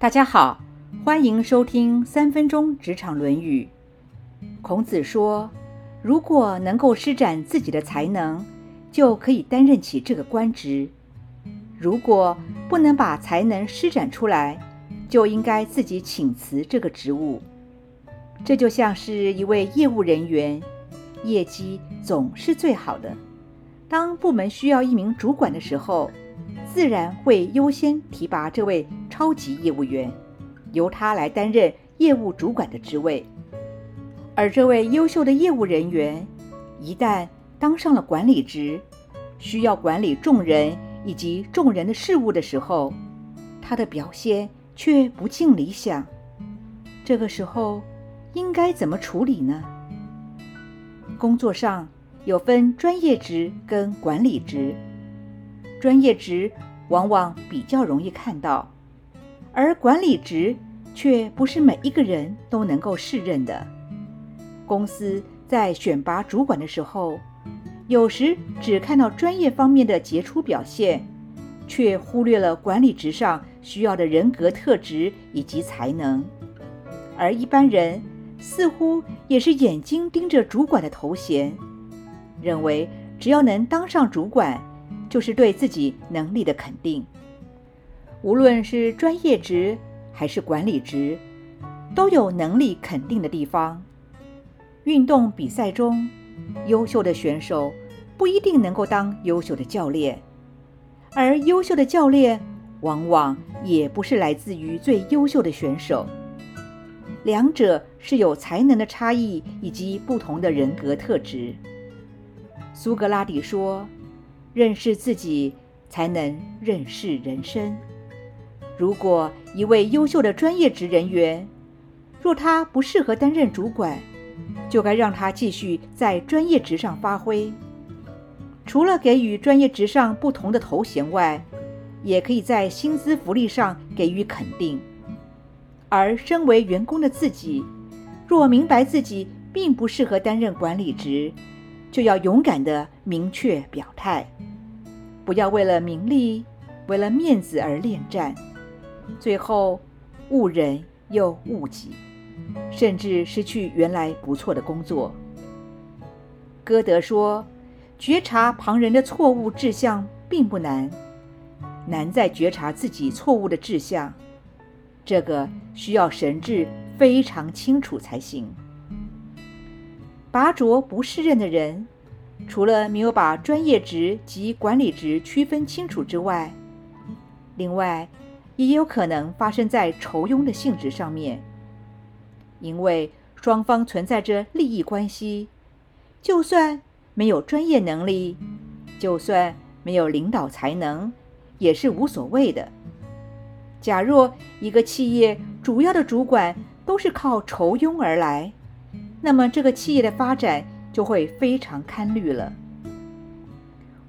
大家好，欢迎收听三分钟职场论语。孔子说：“如果能够施展自己的才能，就可以担任起这个官职；如果不能把才能施展出来，就应该自己请辞这个职务。”这就像是一位业务人员，业绩总是最好的。当部门需要一名主管的时候，自然会优先提拔这位超级业务员，由他来担任业务主管的职位。而这位优秀的业务人员，一旦当上了管理职，需要管理众人以及众人的事务的时候，他的表现却不尽理想。这个时候，应该怎么处理呢？工作上有分专业职跟管理职。专业职往往比较容易看到，而管理职却不是每一个人都能够胜任的。公司在选拔主管的时候，有时只看到专业方面的杰出表现，却忽略了管理职上需要的人格特质以及才能。而一般人似乎也是眼睛盯着主管的头衔，认为只要能当上主管。就是对自己能力的肯定，无论是专业职还是管理职，都有能力肯定的地方。运动比赛中，优秀的选手不一定能够当优秀的教练，而优秀的教练往往也不是来自于最优秀的选手。两者是有才能的差异以及不同的人格特质。苏格拉底说。认识自己，才能认识人生。如果一位优秀的专业职人员，若他不适合担任主管，就该让他继续在专业职上发挥。除了给予专业职上不同的头衔外，也可以在薪资福利上给予肯定。而身为员工的自己，若明白自己并不适合担任管理职，就要勇敢地明确表态，不要为了名利、为了面子而恋战，最后误人又误己，甚至失去原来不错的工作。歌德说：“觉察旁人的错误志向并不难，难在觉察自己错误的志向，这个需要神智非常清楚才行。”拔擢不适任的人，除了没有把专业职及管理职区分清楚之外，另外也有可能发生在酬庸的性质上面。因为双方存在着利益关系，就算没有专业能力，就算没有领导才能，也是无所谓的。假若一个企业主要的主管都是靠酬庸而来，那么这个企业的发展就会非常堪虑了。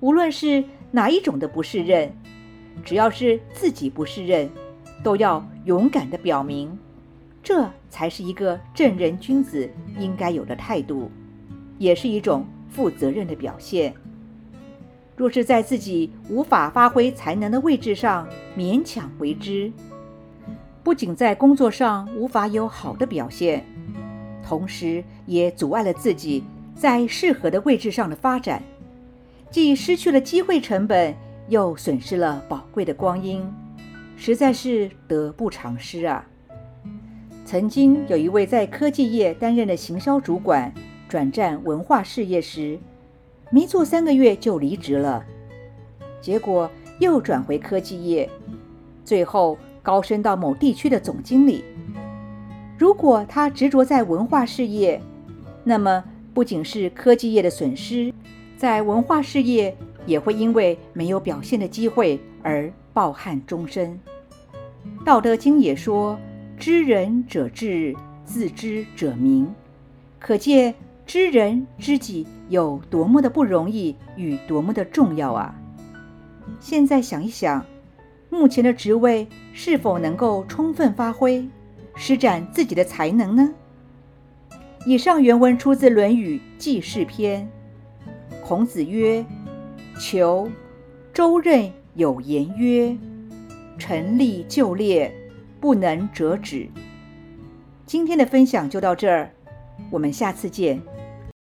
无论是哪一种的不胜任，只要是自己不胜任，都要勇敢的表明，这才是一个正人君子应该有的态度，也是一种负责任的表现。若是在自己无法发挥才能的位置上勉强为之，不仅在工作上无法有好的表现。同时，也阻碍了自己在适合的位置上的发展，既失去了机会成本，又损失了宝贵的光阴，实在是得不偿失啊！曾经有一位在科技业担任的行销主管，转战文化事业时，没做三个月就离职了，结果又转回科技业，最后高升到某地区的总经理。如果他执着在文化事业，那么不仅是科技业的损失，在文化事业也会因为没有表现的机会而抱憾终身。道德经也说：“知人者智，自知者明。”可见知人知己有多么的不容易与多么的重要啊！现在想一想，目前的职位是否能够充分发挥？施展自己的才能呢？以上原文出自《论语·记事篇》。孔子曰：“求周任有言曰：‘臣立就列，不能折纸。今天的分享就到这儿，我们下次见。